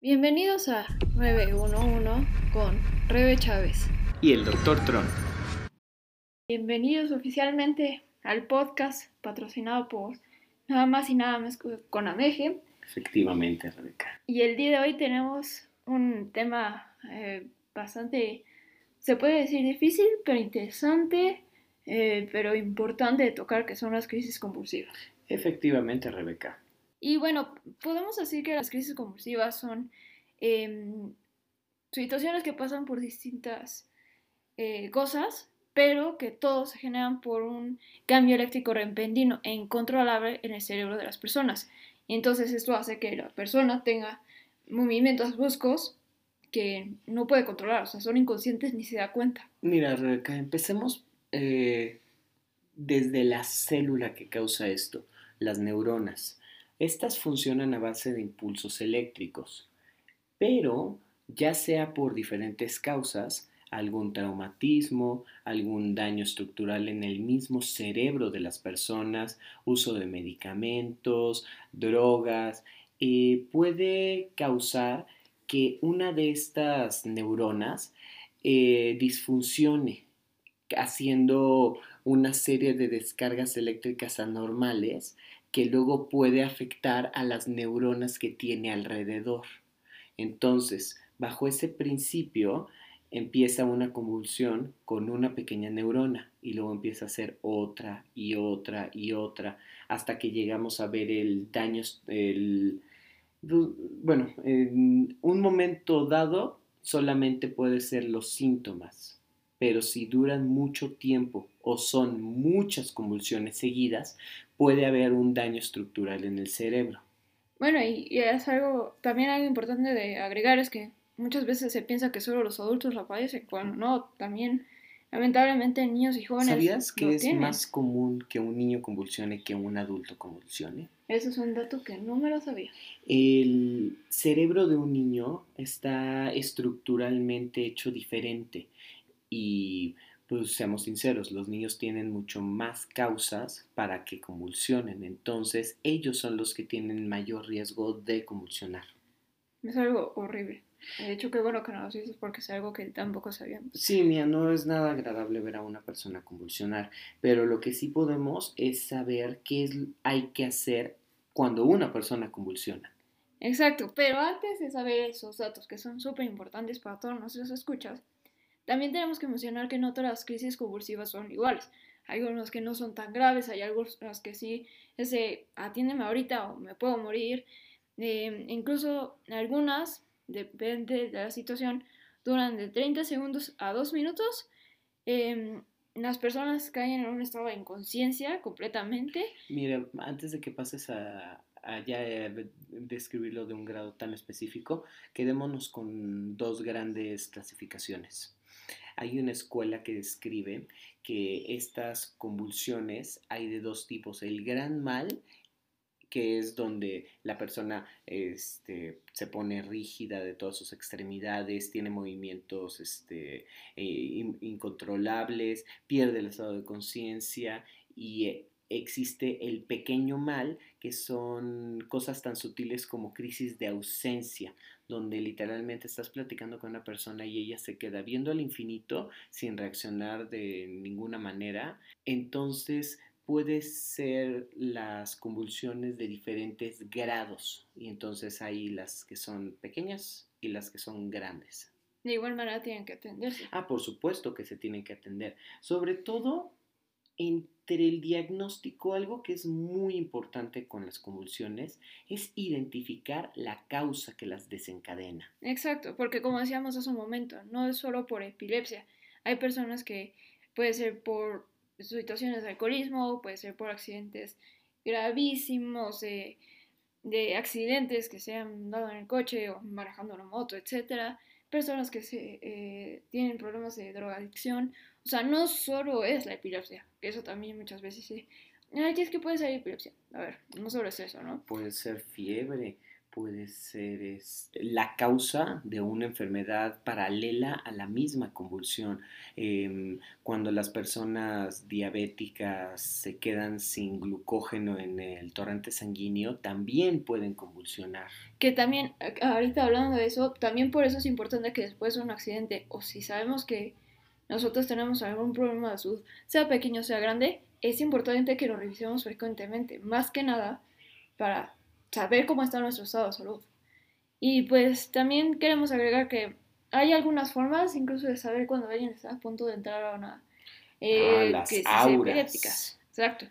Bienvenidos a 911 con Rebe Chávez. Y el Dr. Tron. Bienvenidos oficialmente al podcast patrocinado por nada más y nada más que con Ameje. Efectivamente, Rebeca. Y el día de hoy tenemos un tema eh, bastante, se puede decir difícil, pero interesante, eh, pero importante de tocar, que son las crisis convulsivas. Efectivamente, Rebeca. Y bueno, podemos decir que las crisis convulsivas son em, situaciones que pasan por distintas eh, cosas, pero que todos se generan por un cambio eléctrico repentino e incontrolable en el cerebro de las personas. Y entonces esto hace que la persona tenga movimientos bruscos que no puede controlar, o sea, son inconscientes ni se da cuenta. Mira, Rebeca, empecemos eh, desde la célula que causa esto, las neuronas. Estas funcionan a base de impulsos eléctricos, pero ya sea por diferentes causas, algún traumatismo, algún daño estructural en el mismo cerebro de las personas, uso de medicamentos, drogas, eh, puede causar que una de estas neuronas eh, disfuncione, haciendo una serie de descargas eléctricas anormales que luego puede afectar a las neuronas que tiene alrededor. Entonces, bajo ese principio, empieza una convulsión con una pequeña neurona y luego empieza a ser otra y otra y otra hasta que llegamos a ver el daño, el, bueno, en un momento dado solamente puede ser los síntomas, pero si duran mucho tiempo o son muchas convulsiones seguidas, puede haber un daño estructural en el cerebro. Bueno, y, es algo, también algo importante de agregar es que muchas veces se piensa que solo los adultos la padecen, cuando no, también lamentablemente niños y jóvenes. ¿Sabías que es más común que un niño convulsione que un adulto convulsione? Eso es un dato que no me lo sabía. El cerebro de un niño está estructuralmente hecho diferente y pues seamos sinceros, los niños tienen mucho más causas para que convulsionen, entonces ellos son los que tienen mayor riesgo de convulsionar. Es algo horrible. De hecho, qué bueno que no lo dices porque es algo que tampoco sabíamos. Sí, mía, no es nada agradable ver a una persona convulsionar, pero lo que sí podemos es saber qué es, hay que hacer cuando una persona convulsiona. Exacto, pero antes de saber esos datos que son súper importantes para todos nuestros escuchas, también tenemos que mencionar que no todas las crisis convulsivas son iguales. Hay algunas que no son tan graves, hay algunas que sí, ese, atiéndeme ahorita o me puedo morir. Eh, incluso algunas, depende de la situación, duran de 30 segundos a 2 minutos. Em, las personas caen en un estado de inconsciencia completamente. Mira, antes de que pases a, a ya eh, describirlo de un grado tan específico, quedémonos con dos grandes clasificaciones. Hay una escuela que describe que estas convulsiones hay de dos tipos, el gran mal que es donde la persona este, se pone rígida de todas sus extremidades, tiene movimientos este, eh, incontrolables, pierde el estado de conciencia y eh, existe el pequeño mal, que son cosas tan sutiles como crisis de ausencia, donde literalmente estás platicando con una persona y ella se queda viendo al infinito sin reaccionar de ninguna manera. Entonces puede ser las convulsiones de diferentes grados y entonces hay las que son pequeñas y las que son grandes. De igual manera tienen que atenderse. Ah, por supuesto que se tienen que atender. Sobre todo entre el diagnóstico, algo que es muy importante con las convulsiones es identificar la causa que las desencadena. Exacto, porque como decíamos hace un momento, no es solo por epilepsia. Hay personas que puede ser por situaciones de alcoholismo, puede ser por accidentes gravísimos, de, accidentes que se han dado en el coche o manejando una moto, etcétera. Personas que se, eh, tienen problemas de drogadicción o sea, no solo es la epilepsia, eso también muchas veces sí. Ay, es que puede ser epilepsia. A ver, no solo es eso, ¿no? Puede ser fiebre, puede ser este, la causa de una enfermedad paralela a la misma convulsión. Em, cuando las personas diabéticas se quedan sin glucógeno en el torrente sanguíneo, también pueden convulsionar. Que también, ahorita hablando de eso, también por eso es importante que después de un accidente, o si sabemos que nosotros tenemos algún problema de salud, sea pequeño o sea grande, es importante que lo revisemos frecuentemente, más que nada para saber cómo está nuestro estado de salud. Y pues también queremos agregar que hay algunas formas incluso de saber cuando alguien está a punto de entrar a una eh, ah, crisis epiléptica. Exacto.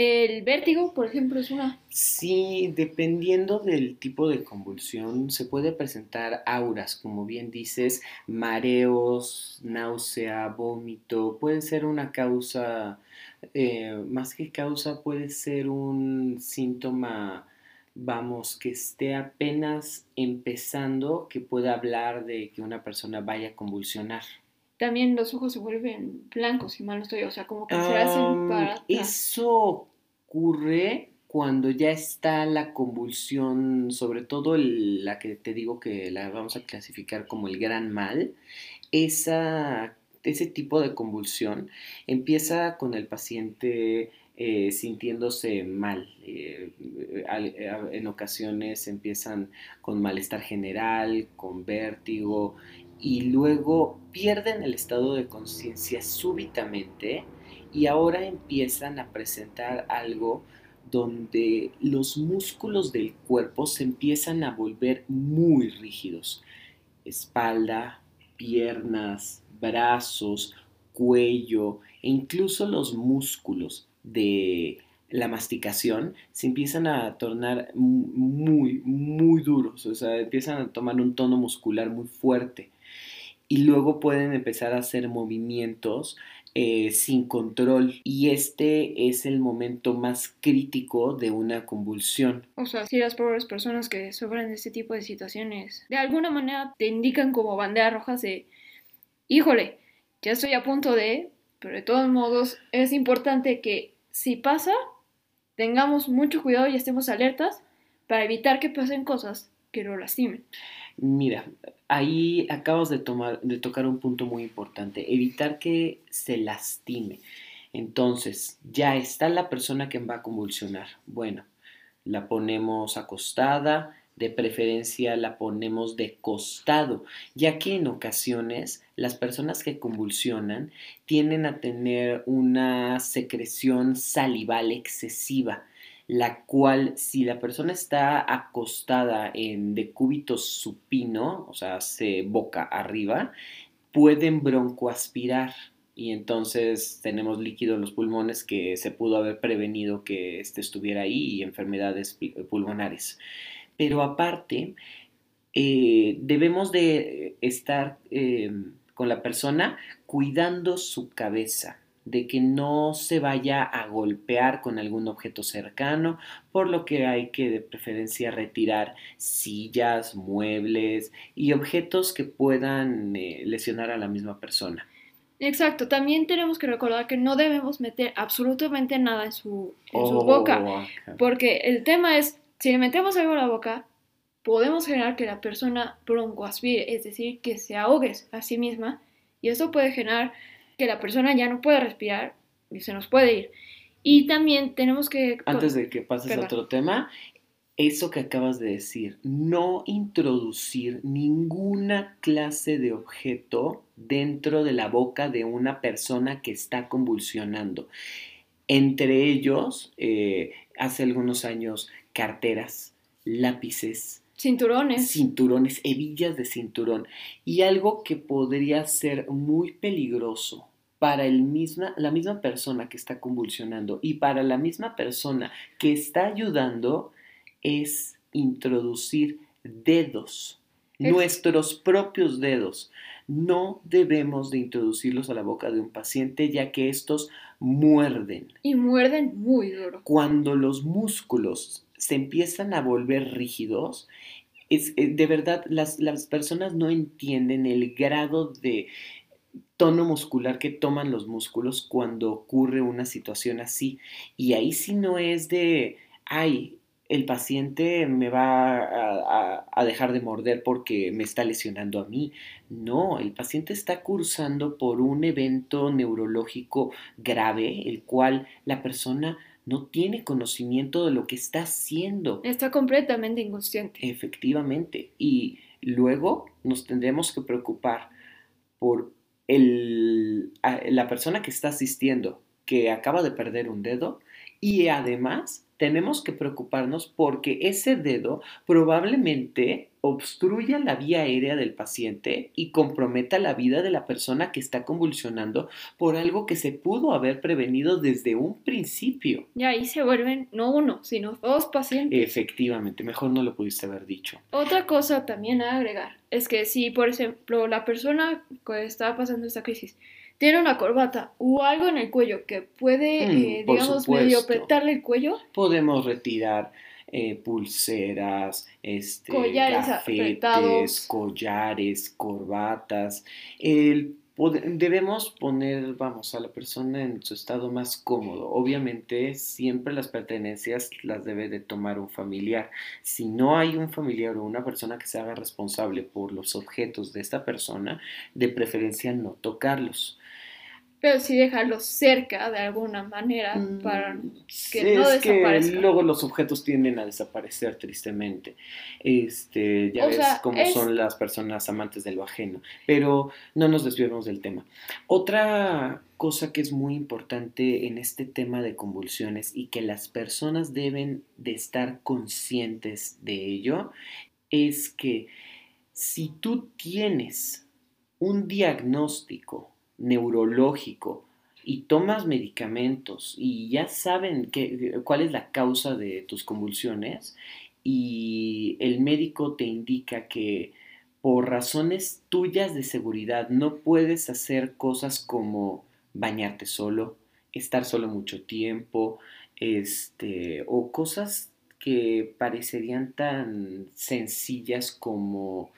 El vértigo, por ejemplo, es una. Sí, dependiendo del tipo de convulsión, se puede presentar auras, como bien dices, mareos, náusea, vómito. Puede ser una causa, eh, más que causa, puede ser un síntoma vamos, que esté apenas empezando, que pueda hablar de que una persona vaya a convulsionar. También los ojos se vuelven blancos, si mal no estoy, o sea, como que se hacen para... Eso ocurre cuando ya está la convulsión, sobre todo la que te digo que la vamos a clasificar como el gran mal, esa, ese tipo de convulsión empieza con el paciente eh, sintiéndose mal. Eh, en ocasiones empiezan con malestar general, con vértigo y luego pierden el estado de conciencia súbitamente y ahora empiezan a presentar algo donde los músculos del cuerpo se empiezan a volver muy rígidos. Espalda, piernas, brazos, cuello e incluso los músculos de la masticación se empiezan a tornar muy, muy duros, o sea, empiezan a tomar un tono muscular muy fuerte y luego pueden empezar a hacer movimientos eh, sin control y este es el momento más crítico de una convulsión. O sea, si las pobres personas que sufren de este tipo de situaciones de alguna manera te indican como bandera rojas de, híjole, ya estoy a punto de, pero de todos modos es importante que si pasa, tengamos mucho cuidado y estemos alertas para evitar que pasen cosas que lo lastimen. Mira, ahí acabas de, tomar, de tocar un punto muy importante, evitar que se lastime. Entonces, ya está la persona que va a convulsionar. Bueno, la ponemos acostada, de preferencia la ponemos de costado, ya que en ocasiones las personas que convulsionan tienden a tener una secreción salival excesiva, la cual si la persona está acostada en decúbito supino, o sea, se boca arriba, pueden broncoaspirar y entonces tenemos líquido en los pulmones que se pudo haber prevenido que este estuviera ahí y enfermedades pulmonares. Pero aparte, eh, debemos de estar eh, con la persona cuidando su cabeza, de que no se vaya a golpear con algún objeto cercano, por lo que hay que de preferencia retirar sillas, muebles y objetos que puedan eh, lesionar a la misma persona. Exacto, también tenemos que recordar que no debemos meter absolutamente nada en su, en su boca, oh, porque el tema es si le metemos algo a la boca, podemos generar que la persona broncoaspire, es decir, que se ahogue a sí misma, y eso puede generar que la persona ya no pueda respirar y se nos puede ir. Y también tenemos que... Antes de que pases a otro tema, eso que acabas de decir, no introducir ninguna clase de objeto dentro de la boca de una persona que está convulsionando. Entre ellos, eh, hace algunos años, carteras, lápices, cinturones, cinturones, hebillas de cinturón y algo que podría ser muy peligroso para el misma, la misma persona que está convulsionando y para la misma persona que está ayudando es introducir dedos, nuestros propios dedos. No debemos de introducirlos a la boca de un paciente ya que estos muerden. Y muerden muy duro. Cuando los músculos se empiezan a volver rígidos, es, eh, de verdad las, las personas no entienden el grado de tono muscular que toman los músculos cuando ocurre una situación así. Y ahí sí no es de, ay, el paciente me va a, a, dejar de morder porque me está lesionando a mí. No, el paciente está cursando por un evento neurológico grave, el cual la persona no tiene conocimiento de lo que está haciendo. Está completamente inconsciente. Efectivamente. Y luego nos tendremos que preocupar por el, la persona que está asistiendo, que acaba de perder un dedo, y además tenemos que preocuparnos porque ese dedo probablemente obstruya la vía aérea del paciente y comprometa la vida de la persona que está convulsionando por algo que se pudo haber prevenido desde un principio. Y ahí se vuelven no uno, sino dos pacientes. Efectivamente, mejor no lo pudiste haber dicho. Otra cosa también a agregar es que si, por ejemplo, la persona que está pasando esta crisis tiene una corbata o algo en el cuello que puede, mm, eh, digamos, medio apretarle el cuello. Podemos retirar eh, pulseras, este, collares collares, corbatas. El debemos poner, vamos, a la persona en su estado más cómodo. Obviamente, siempre las pertenencias las debe de tomar un familiar. Si no hay un familiar o una persona que se haga responsable por los objetos de esta persona, de preferencia no tocarlos pero sí dejarlos cerca de alguna manera mm, para que no desaparezcan. Que luego los objetos tienden a desaparecer tristemente. Este, ya ves cómo son las personas amantes de lo ajeno. Pero no nos desviemos del tema. Otra cosa que es muy importante en este tema de convulsiones y que las personas deben de estar conscientes de ello es que si tú tienes un diagnóstico neurológico y tomas medicamentos y ya saben cuál es la causa de tus convulsiones y el médico te indica que por razones tuyas de seguridad no puedes hacer cosas como bañarte solo, estar solo mucho tiempo, este, o cosas que parecerían tan sencillas como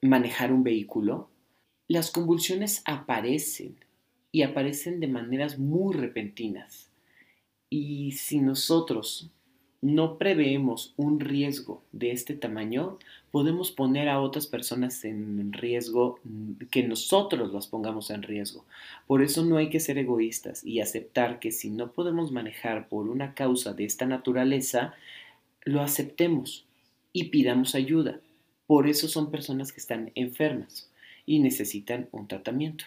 manejar un vehículo, las convulsiones aparecen y aparecen de maneras muy repentinas. Y si nosotros no preveemos un riesgo de este tamaño, podemos poner a otras personas en riesgo, que nosotros las pongamos en riesgo. Por eso no hay que ser egoístas y aceptar que si no podemos manejar por una causa de esta naturaleza, lo aceptemos y pidamos ayuda. Por eso son personas que están enfermas y necesitan un tratamiento.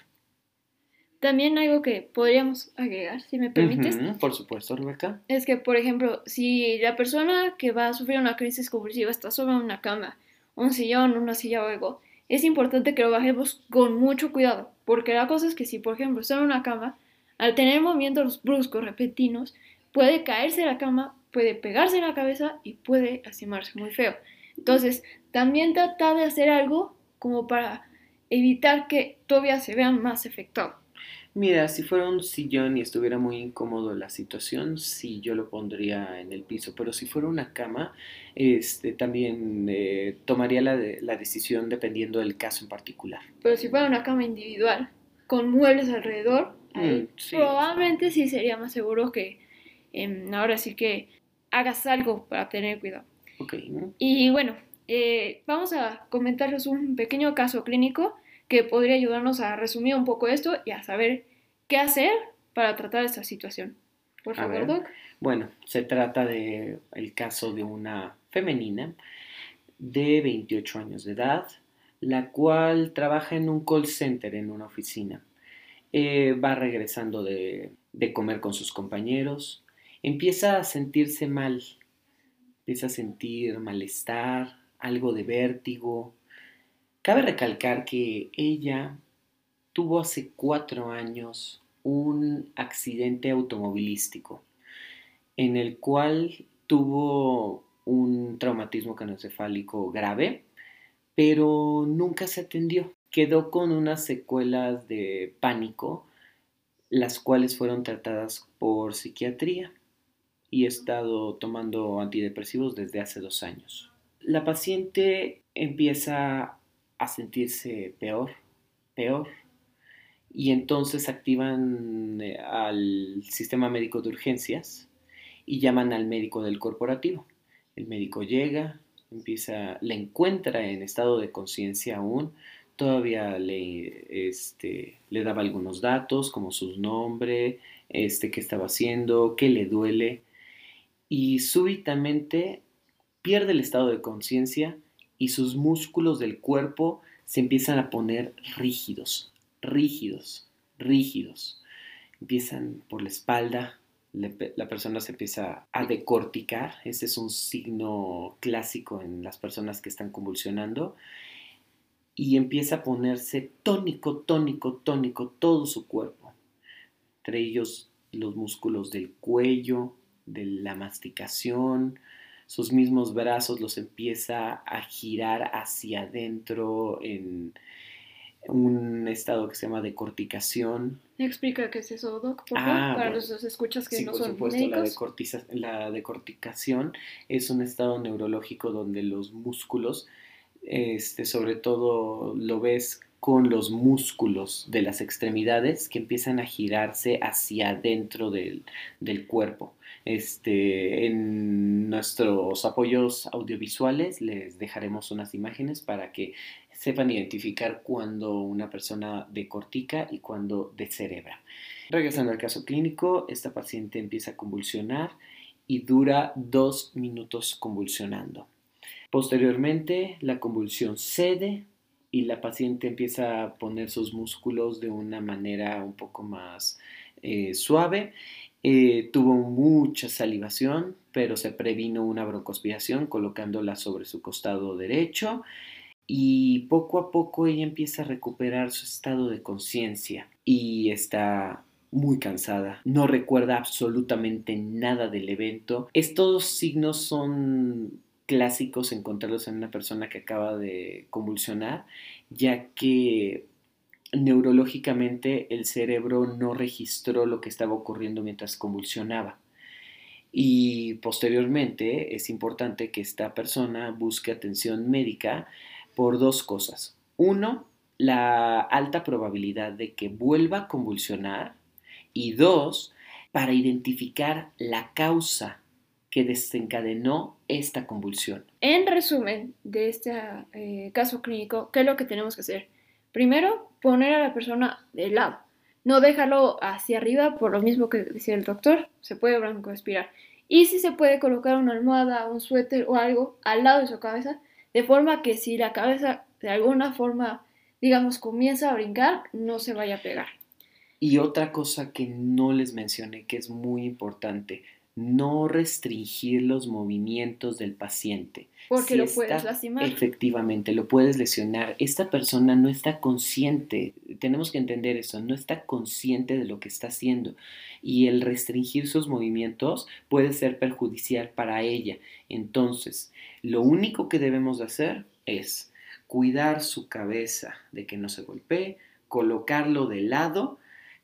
También algo que podríamos agregar, si me permites. por supuesto, Rebeca. Es que, por ejemplo, si la persona que va a sufrir una crisis convulsiva está sobre una cama, un sillón, una silla o algo, es importante que lo bajemos con mucho cuidado, porque la cosa es que si, por ejemplo, está en una cama, al tener movimientos bruscos, repentinos, puede caerse de la cama, puede pegarse en la cabeza y puede lastimarse muy feo. Entonces, también trata de hacer algo como para evitar que todavía se vean más afectado. Mira, si fuera un sillón y estuviera muy incómodo la situación, sí, yo lo pondría en el piso, pero si fuera una cama, este, también eh, tomaría la, la decisión dependiendo del caso en particular. Pero si fuera una cama individual, con muebles alrededor, mm, probablemente sí sería más seguro que em, ahora sí que hagas algo para tener cuidado. Okay. Y bueno, eh, vamos a comentarles un pequeño caso clínico que podría ayudarnos a resumir un poco esto y a saber qué hacer para tratar esta situación. Por favor, Doc. Bueno, se trata de el caso de una femenina de 28 años de edad, la cual trabaja en un call center en una oficina. Eh, va regresando de, de comer con sus compañeros, empieza a sentirse mal, empieza a sentir malestar, algo de vértigo. Cabe recalcar que ella tuvo hace cuatro años un accidente automovilístico en el cual tuvo un traumatismo canoencefálico grave, pero nunca se atendió. Quedó con unas secuelas de pánico, las cuales fueron tratadas por psiquiatría y he estado tomando antidepresivos desde hace dos años la paciente empieza a sentirse peor, peor, y entonces activan eh, al sistema médico de urgencias y llaman al médico del corporativo. El médico llega, empieza, le encuentra en estado de conciencia aún, todavía le, este, le daba algunos datos como su nombre, este, qué estaba haciendo, qué le duele, y súbitamente pierde el estado de conciencia y sus músculos del cuerpo se empiezan a poner rígidos, rígidos, rígidos. Empiezan por la espalda, la persona se empieza a decorticar, ese es un signo clásico en las personas que están convulsionando, y empieza a ponerse tónico, tónico, tónico todo su cuerpo, entre ellos los músculos del cuello, de la masticación, sus mismos brazos los empieza a girar hacia adentro en un estado que se llama decorticación. Explica qué es eso, Doc, ah, para los escuchas que no son supuesto, La, la decorticación es un estado neurológico donde los músculos, este, sobre todo lo ves con los músculos de las extremidades que empiezan a girarse hacia adentro del, del cuerpo. Este, en nuestros apoyos audiovisuales les dejaremos unas imágenes para que sepan identificar cuando una persona decortica y cuando cerebra. Regresando al caso clínico, esta paciente empieza a convulsionar y dura dos minutos convulsionando. Posteriormente, la convulsión cede y la paciente empieza a poner sus músculos de una manera un poco más eh, suave eh, tuvo mucha salivación, pero se previno una broncoaspiración colocándola sobre su costado derecho y poco a poco ella empieza a recuperar su estado de conciencia y está muy cansada, no recuerda absolutamente nada del evento. Estos signos son clásicos encontrarlos en una persona que acaba de convulsionar, ya que neurológicamente el cerebro no registró lo que estaba ocurriendo mientras convulsionaba. Y posteriormente es importante que esta persona busque atención médica por dos cosas. Uno, la alta probabilidad de que vuelva a convulsionar. Y dos, para identificar la causa que desencadenó esta convulsión. En resumen de este eh, caso clínico, ¿qué es lo que tenemos que hacer? Primero, poner a la persona de lado. No dejarlo hacia arriba, por lo mismo que decía el doctor, se puede broncoaspirar. Y si se puede colocar una almohada, un suéter o algo al lado de su cabeza, de forma que si la cabeza de alguna forma, digamos, comienza a brincar, no se vaya a pegar. Y otra cosa que no les mencioné, que es muy importante, no restringir los movimientos del paciente. Porque lo puedes lastimar. Efectivamente, lo puedes lesionar. Esta persona no está consciente, tenemos que entender eso, no está consciente de lo que está haciendo. Y el restringir sus movimientos puede ser perjudicial para ella. Entonces, lo único que debemos de hacer es cuidar su cabeza de que no se golpee, colocarlo de lado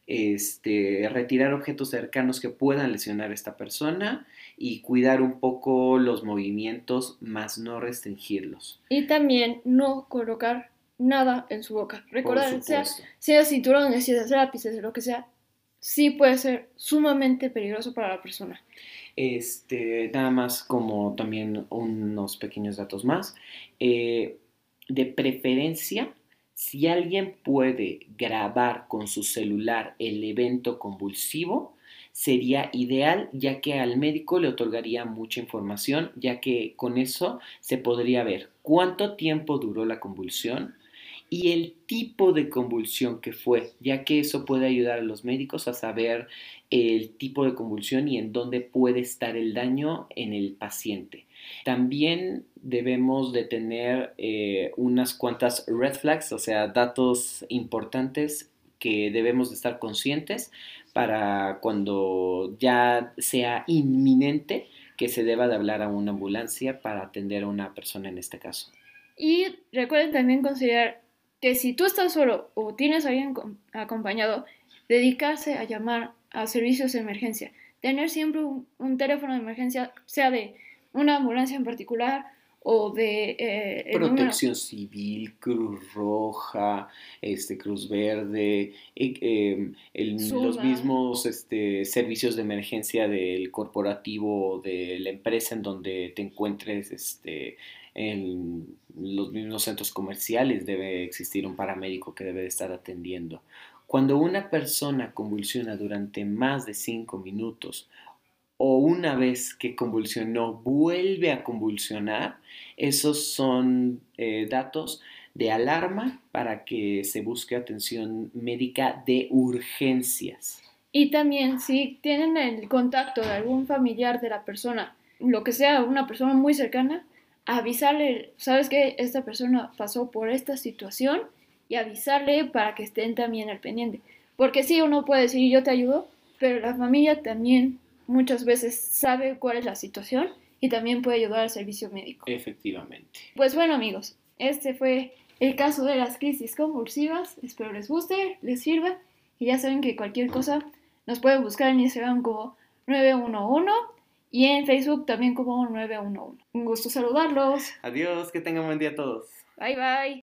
este, retirar objetos cercanos que puedan lesionar a esta persona y cuidar un poco los movimientos, más no restringirlos. Y también no colocar nada en su boca. Recordar, sea, sea cinturón, sea lápices, lo que sea, sí puede ser sumamente peligroso para la persona. Este, nada más como también unos pequeños datos más. Eh, de preferencia, si alguien puede grabar con su celular el evento convulsivo, sería ideal ya que al médico le otorgaría mucha información, ya que con eso se podría ver cuánto tiempo duró la convulsión y el tipo de convulsión que fue, ya que eso puede ayudar a los médicos a saber el tipo de convulsión y en dónde puede estar el daño en el paciente. También debemos de tener eh, unas cuantas red flags, o sea, datos importantes que debemos de estar conscientes para cuando ya sea inminente que se deba de hablar a una ambulancia para atender a una persona en este caso. Y recuerden también considerar que si tú estás solo o tienes a alguien acompañado, dedicarse a llamar a servicios de emergencia. Tener siempre un teléfono de emergencia, sea de una ambulancia en particular o de eh, el número- Protección Civil, Cruz Roja, este, Cruz Verde, eh, eh, el- los mismos este, servicios de emergencia del corporativo o de la empresa en donde te encuentres este, en los mismos centros comerciales debe existir un paramédico que debe de estar atendiendo. Cuando una persona convulsiona durante más de cinco minutos o una vez que convulsionó vuelve a convulsionar, esos son eh, datos de alarma para que se busque atención médica de urgencias. Y también si tienen el contacto de algún familiar de la persona, lo que sea, una persona muy cercana, avisarle, sabes que esta persona pasó por esta situación y avisarle para que estén también al pendiente. Porque sí, uno puede decir yo te ayudo, pero la familia también muchas veces sabe cuál es la situación y también puede ayudar al servicio médico. Efectivamente. Pues bueno amigos, este fue el caso de las crisis convulsivas. Espero les guste, les sirva. Y ya saben que cualquier cosa nos pueden buscar en Instagram como 911 y en Facebook también como 911. Un gusto saludarlos. Adiós, que tengan buen día todos. Bye bye.